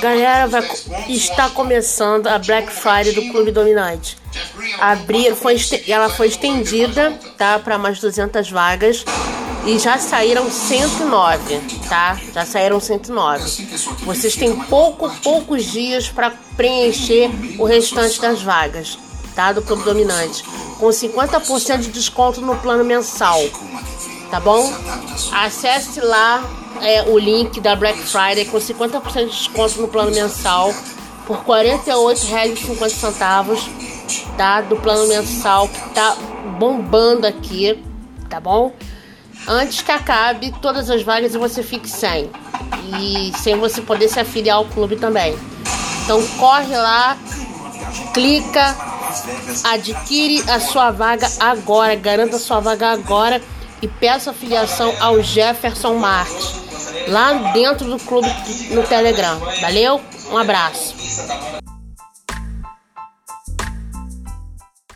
Galera, vai, está começando a Black Friday do Clube Dominante. Abrir, foi, ela foi estendida, tá, para mais 200 vagas e já saíram 109, tá? Já saíram 109. Vocês têm pouco, poucos dias para preencher o restante das vagas, tá? Do Clube Dominante, com 50% de desconto no plano mensal, tá bom? Acesse lá é, o link da Black Friday com 50% de desconto no plano mensal por R$ 48,50, tá? Do plano mensal que tá bombando aqui, tá bom? Antes que acabe todas as vagas e você fique sem. E sem você poder se afiliar ao clube também. Então corre lá, clica, adquire a sua vaga agora, garanta a sua vaga agora e peça afiliação ao Jefferson Marques lá dentro do clube no Telegram. Valeu? Um abraço.